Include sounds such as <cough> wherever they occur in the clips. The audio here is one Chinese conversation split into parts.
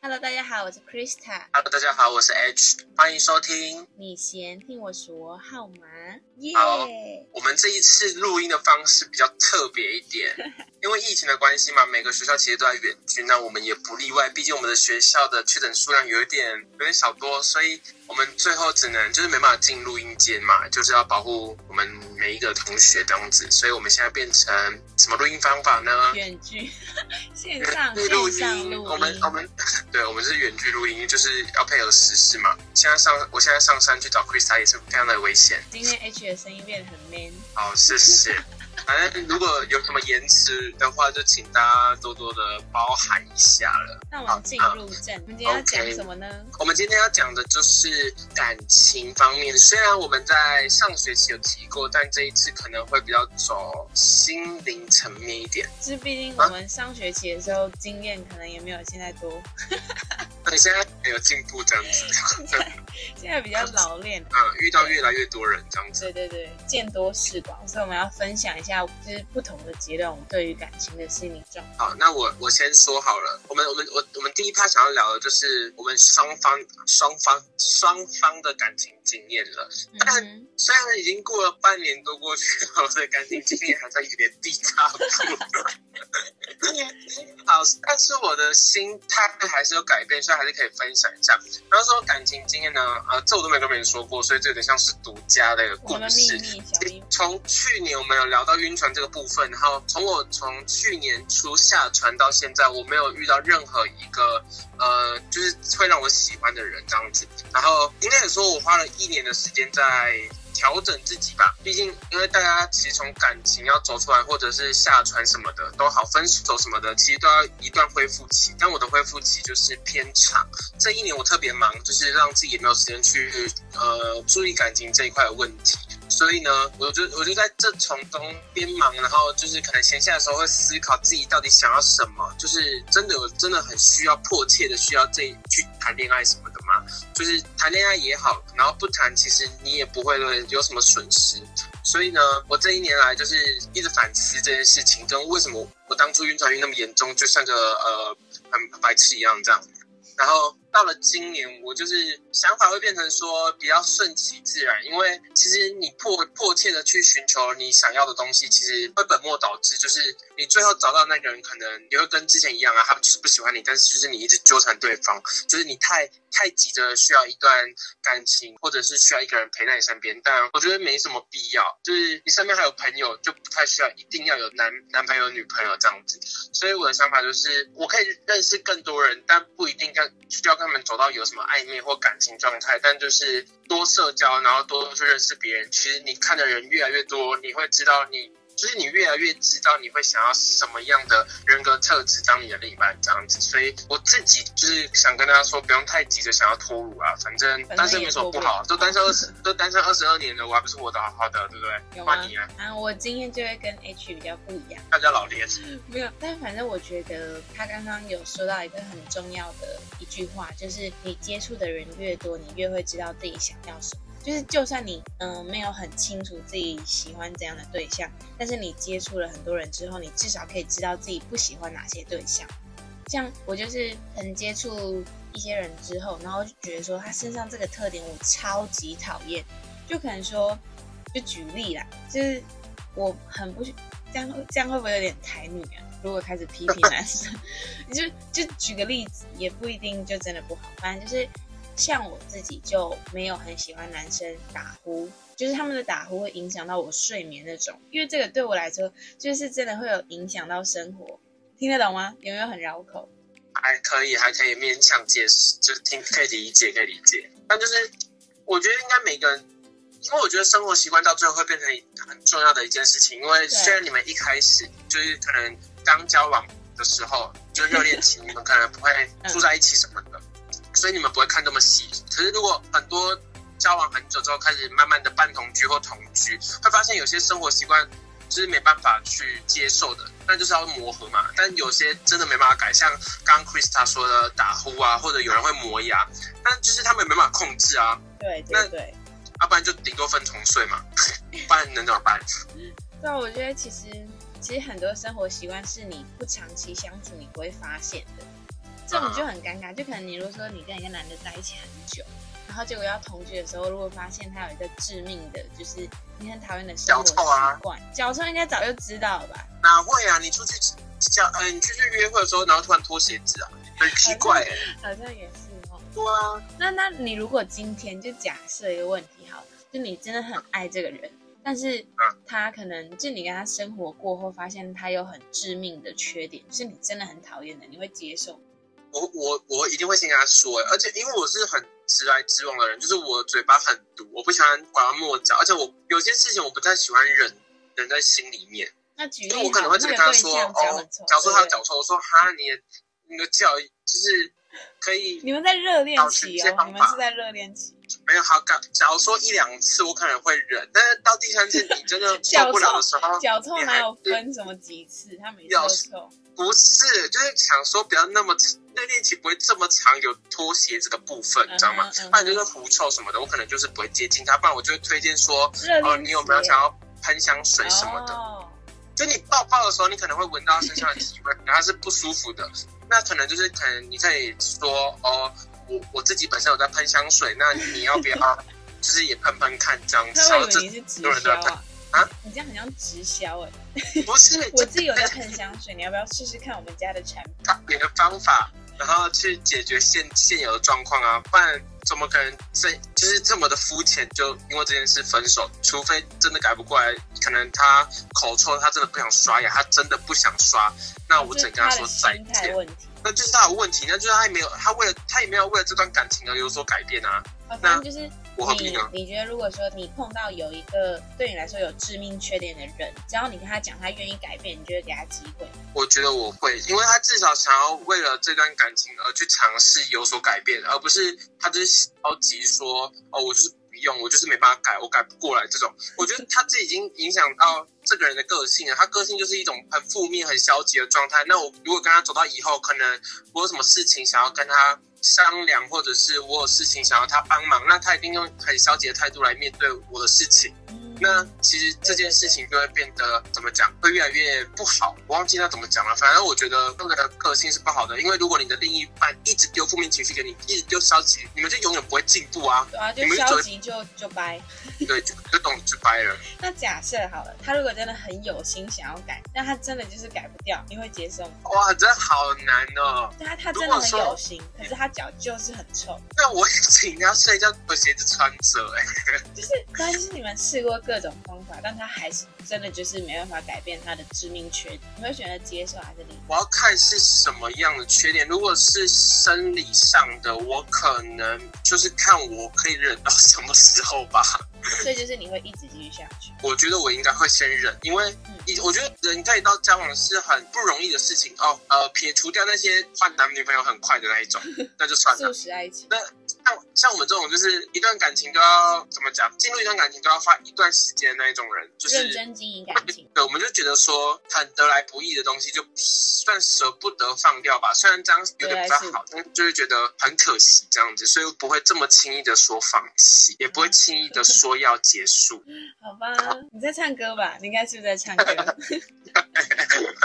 Hello，大家好，我是 Krista。Hello，大家好，我是 H，欢迎收听。你先听我说好吗？耶、yeah！好，我们这一次录音的方式比较特别一点，<laughs> 因为疫情的关系嘛，每个学校其实都在远距，那我们也不例外。毕竟我们的学校的确诊数量有一点有点小多，所以我们最后只能就是没办法进录音间嘛，就是要保护我们每一个同学这样子。所以我们现在变成什么录音方法呢？远距，<laughs> <laughs> 线上录音。我们我们对，我们是远距录音，就是要配合时事嘛。现在上，我现在上山去找 Krista 也是非常的危险。今天 H 的声音变得很 man。好，谢谢。反正如果有什么延迟的话，就请大家多多的包涵一下了。那我们进入正，我们今天要讲什么呢？Okay, 我们今天要讲的就是感情方面。虽然我们在上学期有提过，但这一次可能会比较走心灵层面一点。就是毕竟我们上学期的时候、啊、经验可能也没有现在多。<laughs> 那你现在很有进步这样子？<laughs> 现在比较老练。嗯，遇到越来越多人这样子。对对对，见多识广，所以我们要分享一下。就是不同的阶段，我们对于感情的心理状态。好，那我我先说好了。我们我们我我们第一趴想要聊的就是我们双方双方双方的感情经验了。但虽然已经过了半年多过去了，我的感情经验还在原地踏步。<laughs> 好，但是我的心态还是有改变，所以还是可以分享一下。然后说感情经验呢，呃，这我都没跟别人说过，所以这有点像是独家的一个故事。从去年我们有聊到晕船这个部分，然后从我从去年初下船到现在，我没有遇到任何一个呃，就是会让我喜欢的人这样子。然后应该也说，我花了一年的时间在调整自己吧。毕竟，因为大家其实从感情要走出来，或者是下船什么的都好，分手什么的，其实都要一段恢复期。但我的恢复期就是偏长。这一年我特别忙，就是让自己也没有时间去呃注意感情这一块的问题。所以呢，我就我就在这从中边忙，然后就是可能闲下的时候会思考自己到底想要什么，就是真的有真的很需要迫切的需要这去谈恋爱什么的吗？就是谈恋爱也好，然后不谈，其实你也不会有什么损失。所以呢，我这一年来就是一直反思这件事情，就为什么我当初晕船晕那么严重，就像个呃很白痴一样这样，然后。到了今年，我就是想法会变成说比较顺其自然，因为其实你迫迫切的去寻求你想要的东西，其实会本末倒置。就是你最后找到那个人，可能也会跟之前一样啊，他就是不喜欢你，但是就是你一直纠缠对方，就是你太太急着需要一段感情，或者是需要一个人陪在你身边。但我觉得没什么必要，就是你身边还有朋友，就不太需要一定要有男男朋友、女朋友这样子。所以我的想法就是，我可以认识更多人，但不一定跟需要跟。他们走到有什么暧昧或感情状态，但就是多社交，然后多去认识别人。其实你看的人越来越多，你会知道你。就是你越来越知道你会想要什么样的人格特质当你的另一半这样子，所以我自己就是想跟大家说，不用太急着想要脱乳啊，反正单身没什么不好，都单身二十 <laughs> 都单身二十二年了，我还不是活得好好的，对不对？换你啊！啊，我今天就会跟 H 比较不一样，大家老练。<laughs> 没有，但反正我觉得他刚刚有说到一个很重要的一句话，就是你接触的人越多，你越会知道自己想要什么。就是，就算你嗯、没有很清楚自己喜欢怎样的对象，但是你接触了很多人之后，你至少可以知道自己不喜欢哪些对象。像我就是很接触一些人之后，然后就觉得说他身上这个特点我超级讨厌。就可能说，就举例啦，就是我很不这样，这样会不会有点台女啊？如果开始批评男生，<laughs> 就就举个例子，也不一定就真的不好，反正就是。像我自己就没有很喜欢男生打呼，就是他们的打呼会影响到我睡眠那种，因为这个对我来说就是真的会有影响到生活，听得懂吗？有没有很绕口？还可以，还可以勉强解释，就是听可以理解，可以理解。但就是我觉得应该每个人，因为我觉得生活习惯到最后会变成很重要的一件事情。因为虽然你们一开始就是可能刚交往的时候，就热恋期，<laughs> 你们可能不会住在一起什么的，所以你们不会看那么细。可是如果很多交往很久之后，开始慢慢的半同居或同居，会发现有些生活习惯。就是没办法去接受的，那就是要磨合嘛。但有些真的没办法改，像刚刚 Krista 说的打呼啊，或者有人会磨牙，但就是他们没办法控制啊。对对对，要、啊、不然就顶多分床睡嘛，<laughs> 不然能怎么办？对，我觉得其实其实很多生活习惯是你不长期相处你不会发现的，这种就很尴尬。就可能你如果说你跟一个男的在一起很久。然后结果要同居的时候，如果发现他有一个致命的，就是你很讨厌的生活习惯，脚臭、啊、应该早就知道了吧？哪会啊？你出去脚，呃，你出去约会的时候，然后突然脱鞋子啊，很奇怪。好像也是哦。对啊。那那你如果今天就假设一个问题好，就你真的很爱这个人，但是他可能就你跟他生活过后，发现他有很致命的缺点，就是你真的很讨厌的，你会接受？我我我一定会先跟他说，而且因为我是很。直来直往的人，就是我嘴巴很毒，我不喜欢拐弯抹角，而且我有些事情我不太喜欢忍忍在心里面。那举例，我可能会跟他说，哦，假如说他的脚臭，我说哈，你你的脚就是可以。你们在热恋期哦，你们是在热恋期。没有好感，假如说一两次我可能会忍，但是到第三次你真的 <laughs> 受不了的时候，脚臭哪有分什么几次？他每次都臭。不是，就是想说不要那么热恋期不会这么长，有脱鞋子的部分，你知道吗？不然就是狐臭什么的，我可能就是不会接近他，不然我就会推荐说，哦，你有没有想要喷香水什么的？就你抱抱的时候，你可能会闻到身上的气味，然后是不舒服的，那可能就是可能你可以说，哦，我我自己本身有在喷香水，那你要不要 <laughs> 就是也喷喷看这样子？那我以为你是直销啊。啊，你这样很像直销哎、欸！不是，<laughs> 我自己有在喷香水，你要不要试试看我们家的产品？别的方法，然后去解决现现有的状况啊，不然怎么可能这就是这么的肤浅？就因为这件事分手，除非真的改不过来，可能他口臭，他真的不想刷牙，他真的不想刷，那我只能跟他说再见。那就是他有问题，那就是他也没有，他为了他也没有为了这段感情而有所改变啊。反正就是。你你觉得，如果说你碰到有一个对你来说有致命缺点的人，只要你跟他讲，他愿意改变，你就会给他机会？我觉得我会，因为他至少想要为了这段感情而去尝试有所改变，而不是他就是着急说哦，我就是不用，我就是没办法改，我改不过来这种。我觉得他这已经影响到这个人的个性了，他个性就是一种很负面、很消极的状态。那我如果跟他走到以后，可能我有什么事情想要跟他。商量，或者是我有事情想要他帮忙，那他一定用很消极的态度来面对我的事情。那其实这件事情就会变得怎么讲，会越来越不好。我忘记他怎么讲了，反正我觉得那个个性是不好的。因为如果你的另一半一直丢负面情绪给你，一直丢消极，你们就永远不会进步啊。对啊，就消极就就掰。对，就就懂就掰了。<laughs> 那假设好了，他如果真的很有心想要改，那他真的就是改不掉，你会接受吗？哇，真的好难哦。他他真的很有心，可是他脚就是很臭。那我请他睡觉把鞋子穿着哎。就是，但是你们试过。各种方法，但他还是真的就是没办法改变他的致命缺点。你会选择接受还是离？我要看是什么样的缺点。如果是生理上的，我可能就是看我可以忍到什么时候吧。<laughs> 所以就是你会一直继续下去。我觉得我应该会先忍，因为一我觉得人在一到交往是很不容易的事情哦。呃，撇除掉那些换男女朋友很快的那一种，<laughs> 那就算了。速食爱情。那像像我们这种，就是一段感情都要怎么讲？进入一段感情都要花一段时间的那一种人，就是认真经营感情。对，我们就觉得说很得来不易的东西，就算舍不得放掉吧。虽然这样有点不太好，但就是觉得很可惜这样子，所以不会这么轻易的说放弃，也不会轻易的说要结束。<laughs> 好吧，你在唱歌吧？你应该是不是在唱歌？<laughs>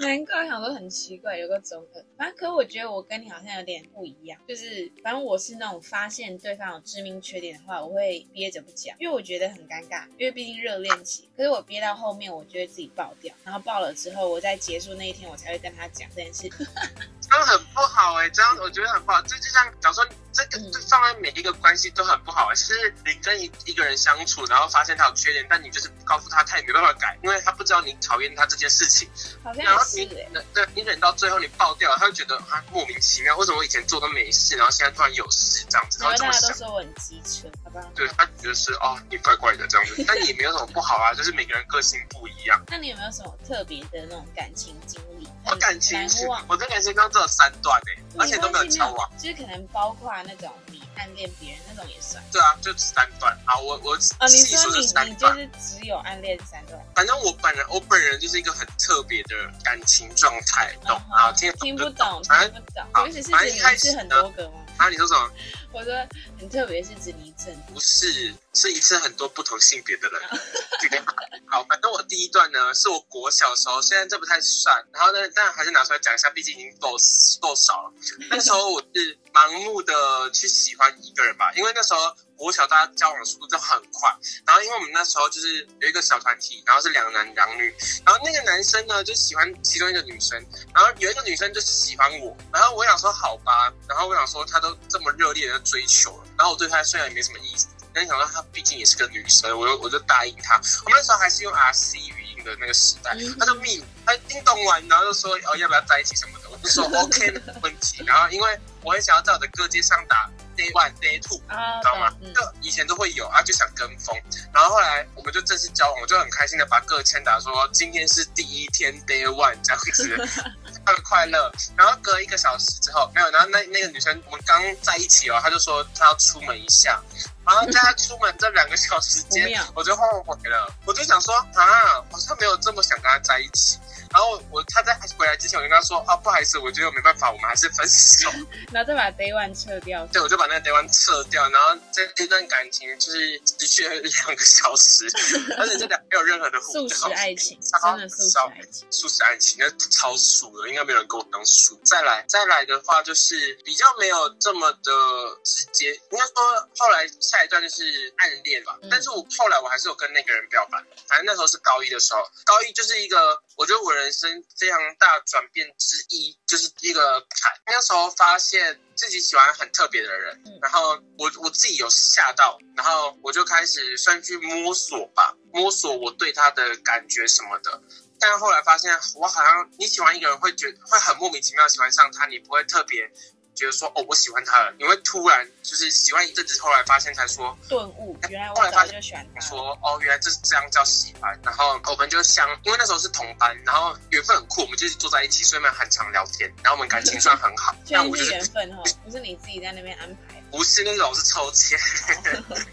难怪我想说很奇怪，有个综合。反正可我觉得我跟你好像有点不一样，就是反正我是那种发现对方有致命缺点的话，我会憋着不讲，因为我觉得很尴尬，因为毕竟热恋期。可是我憋到后面，我就会自己爆掉，然后爆了之后，我在结束那一天，我才会跟他讲这件事。<laughs> 这样很不好哎、这样我觉得很不好。这就像假如说这个这放在每一个关系都很不好。其实你跟一一个人相处，然后发现他有缺点，但你就是不告诉他，他也没办法改，因为他不知道你讨厌他这件事情。好像然后你忍，对你忍到最后你爆掉，他会觉得啊莫名其妙，为什么我以前做都没事，然后现在突然有事这样子？然后大家都说我很机车，好吧？对，他觉得是哦，你怪怪的这样子，但你也没有什么不好啊，就是每个人个性不一样。<laughs> 那你有没有什么特别的那种感情经历？我感情我的感情刚只有三段哎、欸，而且都没有交往，就是可能包括那种你暗恋别人那种也算。对啊，就三段。好，我我哦，你说你你就是只有暗恋三段。反正我本人我本人就是一个很特别的感情状态，懂啊？听听不懂，听不懂。好，反正一开始很多个吗？啊，你说什么？我说很特别，是指你一次？不是，是一次很多不同性别的人。<laughs> 好，反正我第一段呢，是我国小时候，虽然这不太算，然后呢，但还是拿出来讲一下，毕竟已经够够少了。那时候我是盲目的去喜欢一个人吧，因为那时候国小大家交往的速度就很快，然后因为我们那时候就是有一个小团体，然后是两男两女，然后那个男生呢就喜欢其中一个女生，然后有一个女生就喜欢我，然后我想说好吧，然后我想说他都这么热烈的追求了，然后我对他虽然也没什么意思。但想到她毕竟也是个女生，我就我就答应她。我们那时候还是用 RC 语音的那个时代，他就密，他叮咚完，然后就说哦要不要在一起什么的，我就说 OK 没问题。然后因为我很想要在我的歌街上打 Day One Day Two，你知道吗？就以前都会有啊，就想跟风。然后后来我们就正式交往，我就很开心的把个签打说今天是第一天 Day One 这样子，特 <laughs> 别快乐。然后隔一个小时之后没有，然后那那个女生我们刚在一起哦，她就说她要出门一下。然后在他出门这两个小时间，我就后悔了。我就想说啊，好像没有这么想跟他在一起。然后我他在回来之前，我就跟他说啊，不好意思，我觉得没办法，我们还是分手。<laughs> 然后再把 day one 撤掉。对，我就把那个 day one 撤掉。然后这这段感情就是持续了两个小时，而且这两没有任何的互动。速食爱情，真的速食爱情。速食爱情，那超速的，应该没有人跟我当速。再来再来的话，就是比较没有这么的直接。应该说后来下一段就是暗恋吧。嗯、但是我后来我还是有跟那个人表白。反正那时候是高一的时候，高一就是一个我觉得我人。人生非常大转变之一，就是一个坎。那时候发现自己喜欢很特别的人，然后我我自己有吓到，然后我就开始算去摸索吧，摸索我对他的感觉什么的。但后来发现，我好像你喜欢一个人会觉会很莫名其妙喜欢上他，你不会特别。觉得说哦，我喜欢他了，你会突然就是喜欢一阵子，后来发现才说顿悟，原来后来发现就喜欢他，说哦，原来这是这样叫喜欢。然后我们就相，因为那时候是同班，然后缘分很酷，我们就坐在一起，所以我们很常聊天，然后我们感情算很好。<laughs> 这样我就是缘分哦，不是你自己在那边安排，不是那种是抽签。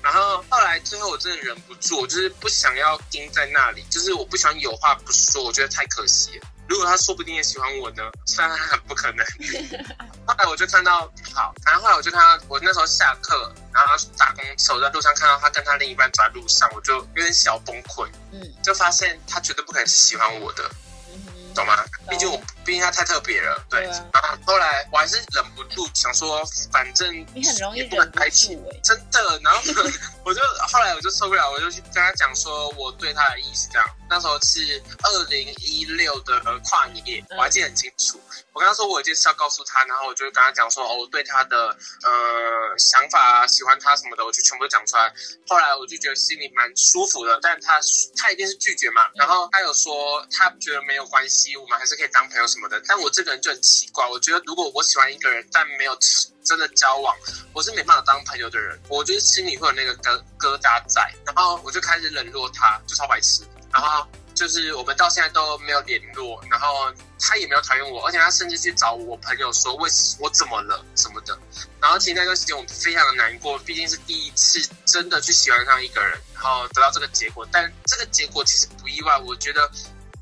然后后来最后我真的忍不住，我就是不想要盯在那里，就是我不想有话不说，我觉得太可惜了。如果他说不定也喜欢我呢？虽然很不可能。<laughs> 后来我就看到，好，反正后来我就看到，我那时候下课，然后打公车，我在路上看到他跟他另一半走在路上，我就有点小崩溃。嗯，就发现他绝对不可能是喜欢我的，嗯、懂吗？毕竟我，毕竟他太特别了。对。对啊、然后后来我还是忍不住想说，反正你很容易不能在一起，真的。然后 <laughs> 我就后来我就受不了，我就去跟他讲说我对他的意思这样。那时候是二零一六的跨年，我还记得很清楚。我跟他说我有件事要告诉他，然后我就跟他讲说，哦，我对他的呃想法啊，喜欢他什么的，我就全部都讲出来。后来我就觉得心里蛮舒服的，但他他一定是拒绝嘛。然后他有说他觉得没有关系，我们还是可以当朋友什么的。但我这个人就很奇怪，我觉得如果我喜欢一个人，但没有真的交往，我是没办法当朋友的人。我就是心里会有那个疙疙瘩在，然后我就开始冷落他，就超白痴。然后就是我们到现在都没有联络，然后他也没有讨厌我，而且他甚至去找我朋友说，为我怎么了什么的。然后其实那段时间我非常的难过，毕竟是第一次真的去喜欢上一个人，然后得到这个结果。但这个结果其实不意外，我觉得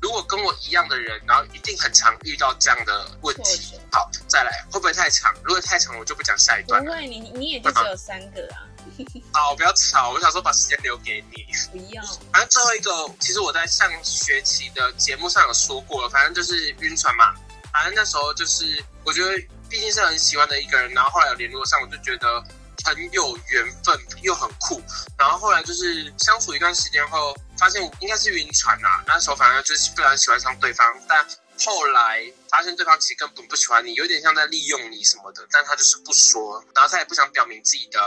如果跟我一样的人，然后一定很常遇到这样的问题。好，再来会不会太长？如果太长，我就不讲下一段了。不会，你你也就只有三个啊。<laughs> 好，不要吵，我想说把时间留给你。不要。反正最后一个，其实我在上学期的节目上有说过了，反正就是晕船嘛。反正那时候就是，我觉得毕竟是很喜欢的一个人，然后后来有联络上，我就觉得很有缘分，又很酷。然后后来就是相处一段时间后，发现应该是晕船呐。那时候反正就是非常喜欢上对方，但后来发现对方其实根本不喜欢你，有点像在利用你什么的，但他就是不说，然后他也不想表明自己的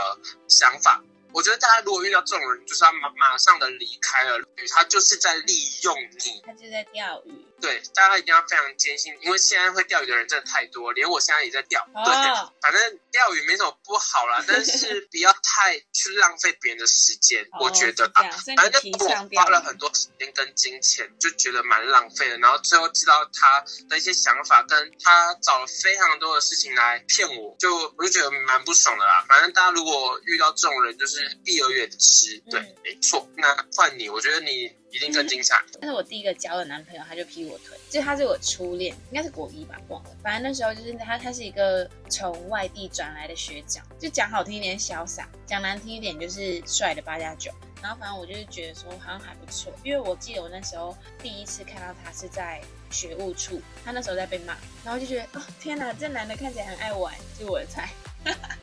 想法。我觉得大家如果遇到这种人，就是要马马上的离开了，他就是在利用你，他就在钓鱼。对，大家一定要非常坚信，因为现在会钓鱼的人真的太多，连我现在也在钓。哦、对，反正钓鱼没什么不好啦，<laughs> 但是不要太去浪费别人的时间，哦、我觉得啊，反正我花了很多时间跟金钱，就觉得蛮浪费的。然后最后知道他的一些想法，跟他找了非常多的事情来骗我，就我就觉得蛮不爽的啦。反正大家如果遇到这种人，就是避而远之。对，嗯、没错。那换你，我觉得你。一定更精彩。但是我第一个交的男朋友，他就劈我腿，就他是我初恋，应该是国一吧，忘了。反正那时候就是他，他是一个从外地转来的学长，就讲好听一点潇洒，讲难听一点就是帅的八加九。然后反正我就是觉得说好像还不错，因为我记得我那时候第一次看到他是在学务处，他那时候在被骂，然后就觉得哦天哪，这男的看起来很爱玩，就我的菜。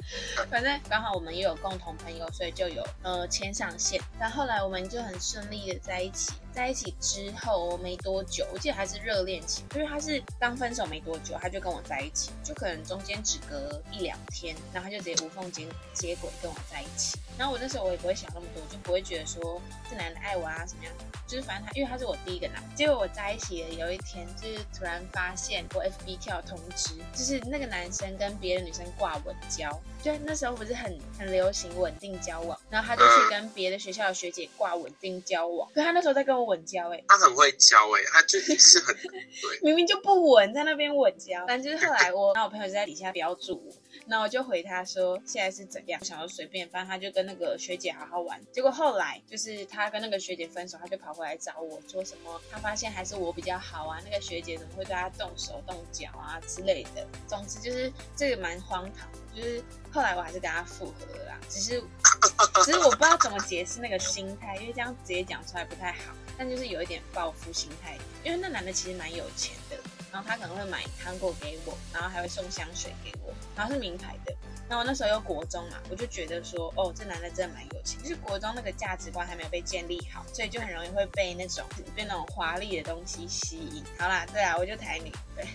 <laughs> 反正刚好我们也有共同朋友，所以就有呃牵上线。然后后来我们就很顺利的在一起。在一起之后没多久，我记得还是热恋期，因为他是刚分手没多久，他就跟我在一起，就可能中间只隔一两天，然后他就直接无缝接接轨跟我在一起。然后我那时候我也不会想那么多，就不会觉得说这男的爱我啊什么样。就是反正他，因为他是我第一个男，结果我在一起的有一天，就是突然发现我 FB 跳通知，就是那个男生跟别的女生挂稳交，就那时候不是很很流行稳定交往，然后他就去跟别的学校的学姐挂稳定交往，可他那时候在跟我稳交，哎，他很会交，哎，他就是很 <laughs> 对，明明就不稳，在那边稳交，反正就是后来我，那我朋友就在底下标注我。那我就回他说现在是怎样，我想要随便，反正他就跟那个学姐好好玩。结果后来就是他跟那个学姐分手，他就跑回来找我说什么，他发现还是我比较好啊，那个学姐怎么会对他动手动脚啊之类的。总之就是这个蛮荒唐的，就是后来我还是跟他复合了啦，只是 <laughs> 只是我不知道怎么解释那个心态，因为这样直接讲出来不太好，但就是有一点报复心态，因为那男的其实蛮有钱的。然后他可能会买糖果给我，然后还会送香水给我，然后是名牌的。然后那时候又国中嘛，我就觉得说，哦，这男的真的蛮有钱。就是国中那个价值观还没有被建立好，所以就很容易会被那种被那种华丽的东西吸引。好啦，对啊，我就台女，对。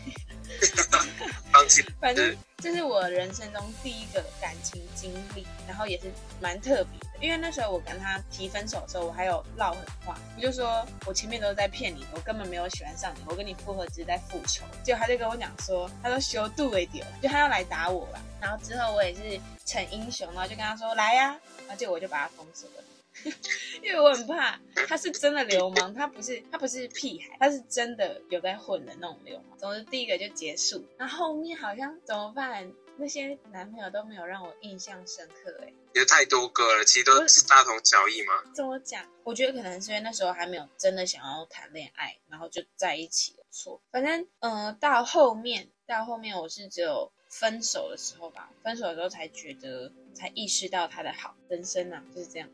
<laughs> <laughs> 反正这是我人生中第一个感情经历，然后也是蛮特别的。因为那时候我跟他提分手的时候，我还有唠狠话，我就说我前面都是在骗你，我根本没有喜欢上你，我跟你复合只是在复仇。结果他就跟我讲说，他说修度为屌，就他要来打我了。然后之后我也是逞英雄，然后就跟他说来呀、然后结果我就把他封锁了。<laughs> 因为我很怕他是真的流氓，他不是他不是屁孩，他是真的有在混的那种流氓。总之第一个就结束，那后，后面好像怎么办？那些男朋友都没有让我印象深刻哎，有太多个了，其实都是大同小异嘛。怎么讲？我觉得可能是因为那时候还没有真的想要谈恋爱，然后就在一起了。错，反正嗯、呃，到后面到后面我是只有分手的时候吧，分手的时候才觉得才意识到他的好。人生啊就是这样。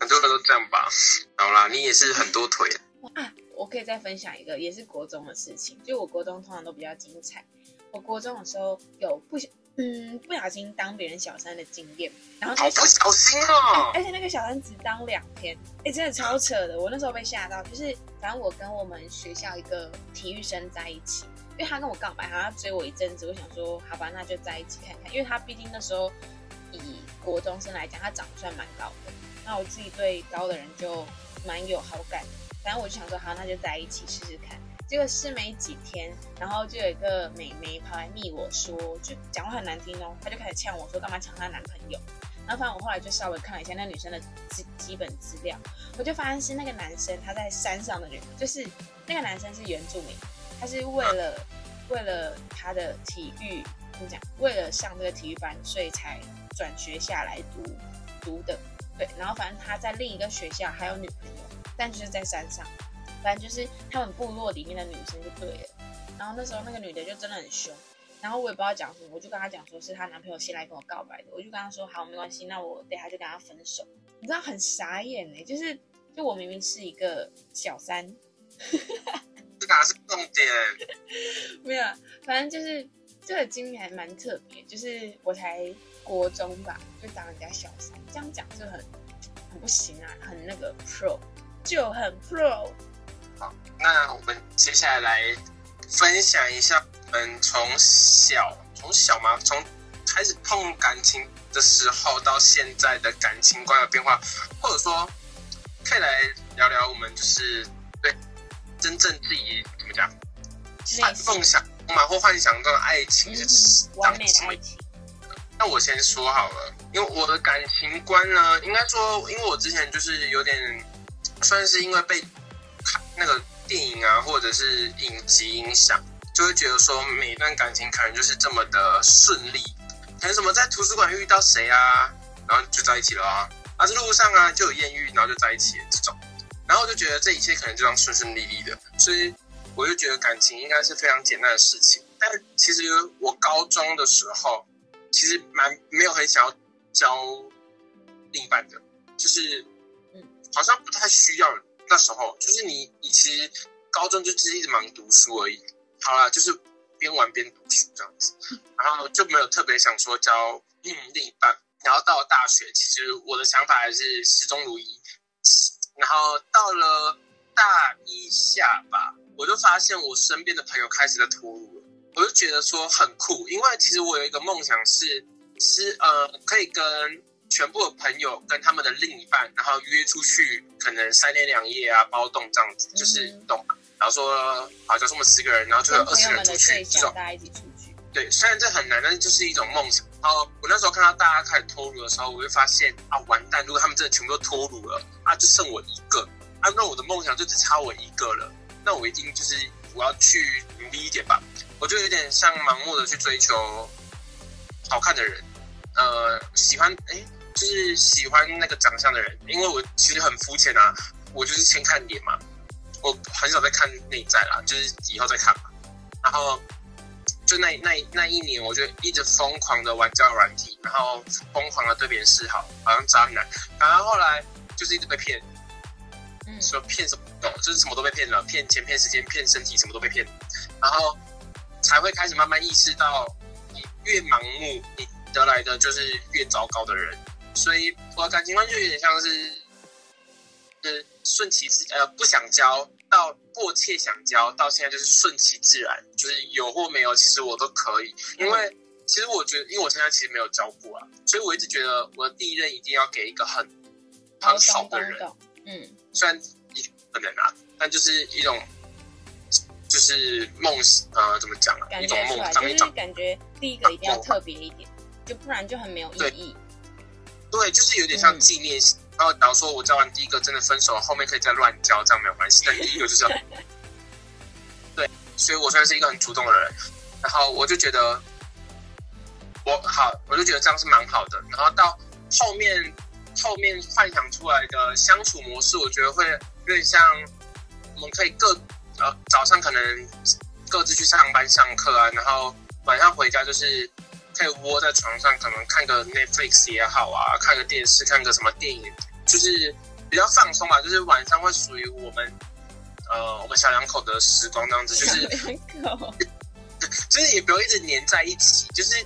很多人都这样吧。好啦，你也是很多腿啊！我可以再分享一个，也是国中的事情。就我国中通常都比较精彩。我国中的时候有不小嗯不小心当别人小三的经验，然后好不小心哦、欸。而且那个小三只当两天，哎、欸，真的超扯的。我那时候被吓到，就是反正我跟我们学校一个体育生在一起，因为他跟我告白，他要追我一阵子。我想说，好吧，那就在一起看看。因为他毕竟那时候以国中生来讲，他长得算蛮高的。那我自己对高的人就蛮有好感，反正我就想说，好，那就在一起试试看。结果试没几天，然后就有一个美眉跑来密我说，就讲话很难听哦，她就开始呛我说干嘛抢她男朋友。然后反正我后来就稍微看了一下那女生的基基本资料，我就发现是那个男生他在山上的人，就是那个男生是原住民，他是为了为了他的体育，怎么讲？为了上这个体育班，所以才转学下来读读的。对，然后反正他在另一个学校还有女朋友，但就是在山上，反正就是他们部落里面的女生就对了。然后那时候那个女的就真的很凶，然后我也不知道讲什么，我就跟她讲说是她男朋友先来跟我告白的，我就跟她说好，没关系，那我等下就跟他分手。你知道很傻眼哎，就是就我明明是一个小三，这哪是重点？<laughs> 没有，反正就是这个经历还蛮特别，就是我才。国中吧，就当人家小三，这样讲就很很不行啊，很那个 pro，就很 pro。好，那我们接下来来分享一下我们从小从小嘛，从开始碰感情的时候到现在的感情观的变化，或者说可以来聊聊我们就是对真正自己怎么讲，梦想嘛或幻想中的爱情是完美的爱情。那我先说好了，因为我的感情观呢，应该说，因为我之前就是有点算是因为被看那个电影啊，或者是影集影响，就会觉得说每一段感情可能就是这么的顺利，可能什么在图书馆遇到谁啊，然后就在一起了啊，啊，在路上啊就有艳遇，然后就在一起了这种，然后我就觉得这一切可能就这样顺顺利利的，所以我就觉得感情应该是非常简单的事情。但其实我高中的时候。其实蛮没有很想要交另一半的，就是，嗯，好像不太需要。那时候就是你，你其实高中就只是一直忙读书而已。好啦，就是边玩边读书这样子，<laughs> 然后就没有特别想说交嗯另一半。然后到了大学，其实我的想法还是始终如一。然后到了大一下吧，我就发现我身边的朋友开始在脱乳了。我就觉得说很酷，因为其实我有一个梦想是，是呃可以跟全部的朋友跟他们的另一半，然后约出去，可能三天两夜啊，包栋这样子，嗯、就是懂。然后说好，就我们十个人，然后就有二十个人出去，这种大家一起出去。对，虽然这很难，但是就是一种梦想。然后我那时候看到大家开始脱乳的时候，我就发现啊，完蛋！如果他们真的全部都脱乳了，啊，就剩我一个，啊，那我的梦想就只差我一个了。那我一定就是我要去努力一点吧。我就有点像盲目的去追求好看的人，呃，喜欢哎，就是喜欢那个长相的人，因为我其实很肤浅啊，我就是先看脸嘛，我很少在看内在啦，就是以后再看嘛。然后就那那那一年，我就一直疯狂的玩交友软体，然后疯狂的对别人示好，好像渣男。然后后来就是一直被骗，嗯，说骗什么都，就是什么都被骗了，骗钱、骗时间、骗身体，什么都被骗，然后。才会开始慢慢意识到，你越盲目，你得来的就是越糟糕的人。所以我的感情观就有点像是，呃，顺其自呃不想交到迫切想交，到现在就是顺其自然，就是有或没有，其实我都可以。因为其实我觉得，因为我现在其实没有交过啊，所以我一直觉得我的第一任一定要给一个很很好的人。嗯，虽然一可能啊，但就是一种。就是梦，呃，怎么讲啊？感觉出来，就是感觉第一个一定要特别一点，就不然就很没有意义。对，就是有点像纪念。然后，假如说我交完第一个真的分手，后面可以再乱交，这样没有关系。但第一个就是要，<laughs> 对，所以我算是一个很主动的人。然后我就觉得，我好，我就觉得这样是蛮好的。然后到后面，后面幻想出来的相处模式，我觉得会有点像，我们可以各。呃，早上可能各自去上班上课啊，然后晚上回家就是可以窝在床上，可能看个 Netflix 也好啊，看个电视，看个什么电影，就是比较放松吧。就是晚上会属于我们呃我们小两口的时光，这样子就是两口，就是也不用一直黏在一起，就是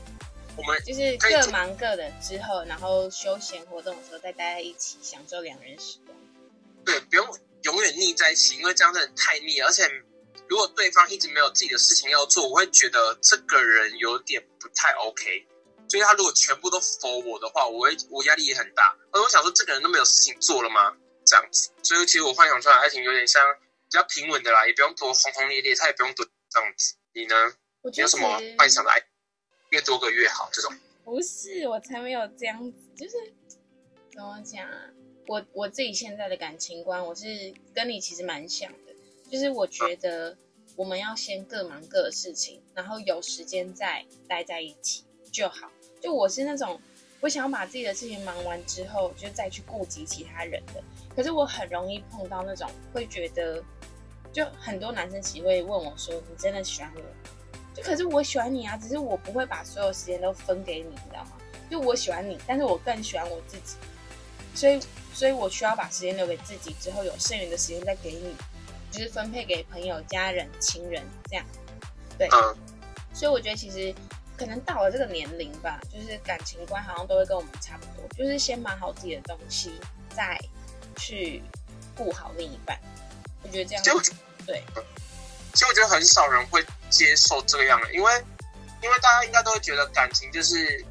我们就是各忙各的之后，然后休闲活动的时候再待在一起，享受两人时光。对，不用。永远腻在一起，因为这样真的太腻。而且，如果对方一直没有自己的事情要做，我会觉得这个人有点不太 OK。所以他如果全部都 for 我的话，我会我压力也很大。而我想说，这个人都没有事情做了吗？这样子。所以其实我幻想出来的爱情有点像比较平稳的啦，也不用多轰轰烈烈，他也不用多这样子。你呢？你有什么幻想的爱？越多个越好，这种。不是，我才没有这样子。就是怎么讲啊？我我自己现在的感情观，我是跟你其实蛮像的，就是我觉得我们要先各忙各的事情，然后有时间再待在一起就好。就我是那种，我想要把自己的事情忙完之后，就再去顾及其他人的。可是我很容易碰到那种会觉得，就很多男生其实会问我说：“你真的喜欢我？”就可是我喜欢你啊，只是我不会把所有时间都分给你，你知道吗？就我喜欢你，但是我更喜欢我自己，所以。所以我需要把时间留给自己，之后有剩余的时间再给你，就是分配给朋友、家人、亲人这样。对，所以我觉得其实可能到了这个年龄吧，就是感情观好像都会跟我们差不多，就是先买好自己的东西，再去顾好另一半。我觉得这样对。其实我觉得很少人会接受这样的，因为因为大家应该都会觉得感情就是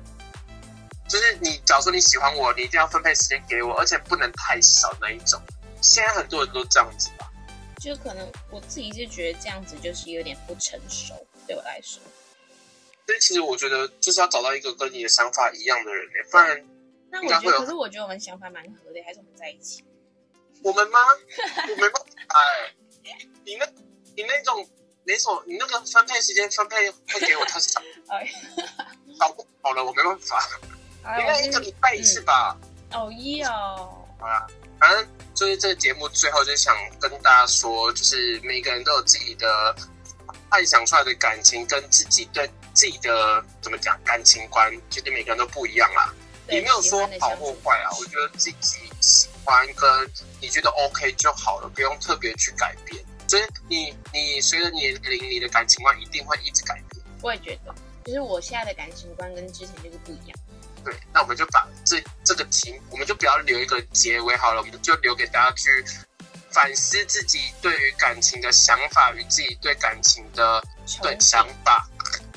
就是你，假如说你喜欢我，你一定要分配时间给我，而且不能太少那一种。现在很多人都这样子吧？就可能我自己是觉得这样子就是有点不成熟，对我来说。所以其实我觉得就是要找到一个跟你的想法一样的人，不然。那我觉得，可是我觉得我们想法蛮合的，还是我们在一起？我们吗？我没办法哎，你那，你那种，那种，你那个分配时间分配会给我太少，<laughs> 好不好了，我没办法。应该一个礼拜一次吧？哦一哦。好啦，反正就是这个节目最后就想跟大家说，就是每个人都有自己的幻想出来的感情，跟自己对自己的怎么讲感情观，其实每个人都不一样啦。也没有说好或坏啊，我觉得自己喜欢跟你觉得 OK 就好了，不用特别去改变。所以你你随着年龄，你的感情观一定会一直改变。我也觉得，就是我现在的感情观跟之前就是不一样。对，那我们就把这这个题，我们就不要留一个结尾好了，我们就留给大家去反思自己对于感情的想法与自己对感情的对想法。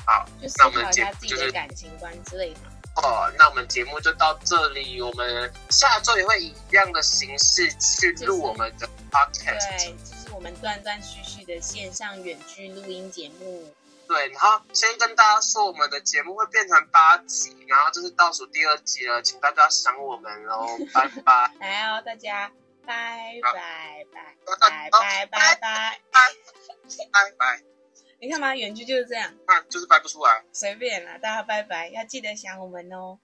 好，那我们节目就是感情观之类的。哦，那我们节目就到这里。我们下周也会以一样的形式去录我们的 podcast。对，就是我们断断续续的线上远距录音节目。对，然后先跟大家说，我们的节目会变成八集，然后这是倒数第二集了，请大家想我们哦，拜拜。<laughs> 来哦，大家拜拜拜拜拜拜拜拜拜。你看嘛，远距就是这样，那就是掰不出来。随便啦，大家拜拜，要记得想我们哦。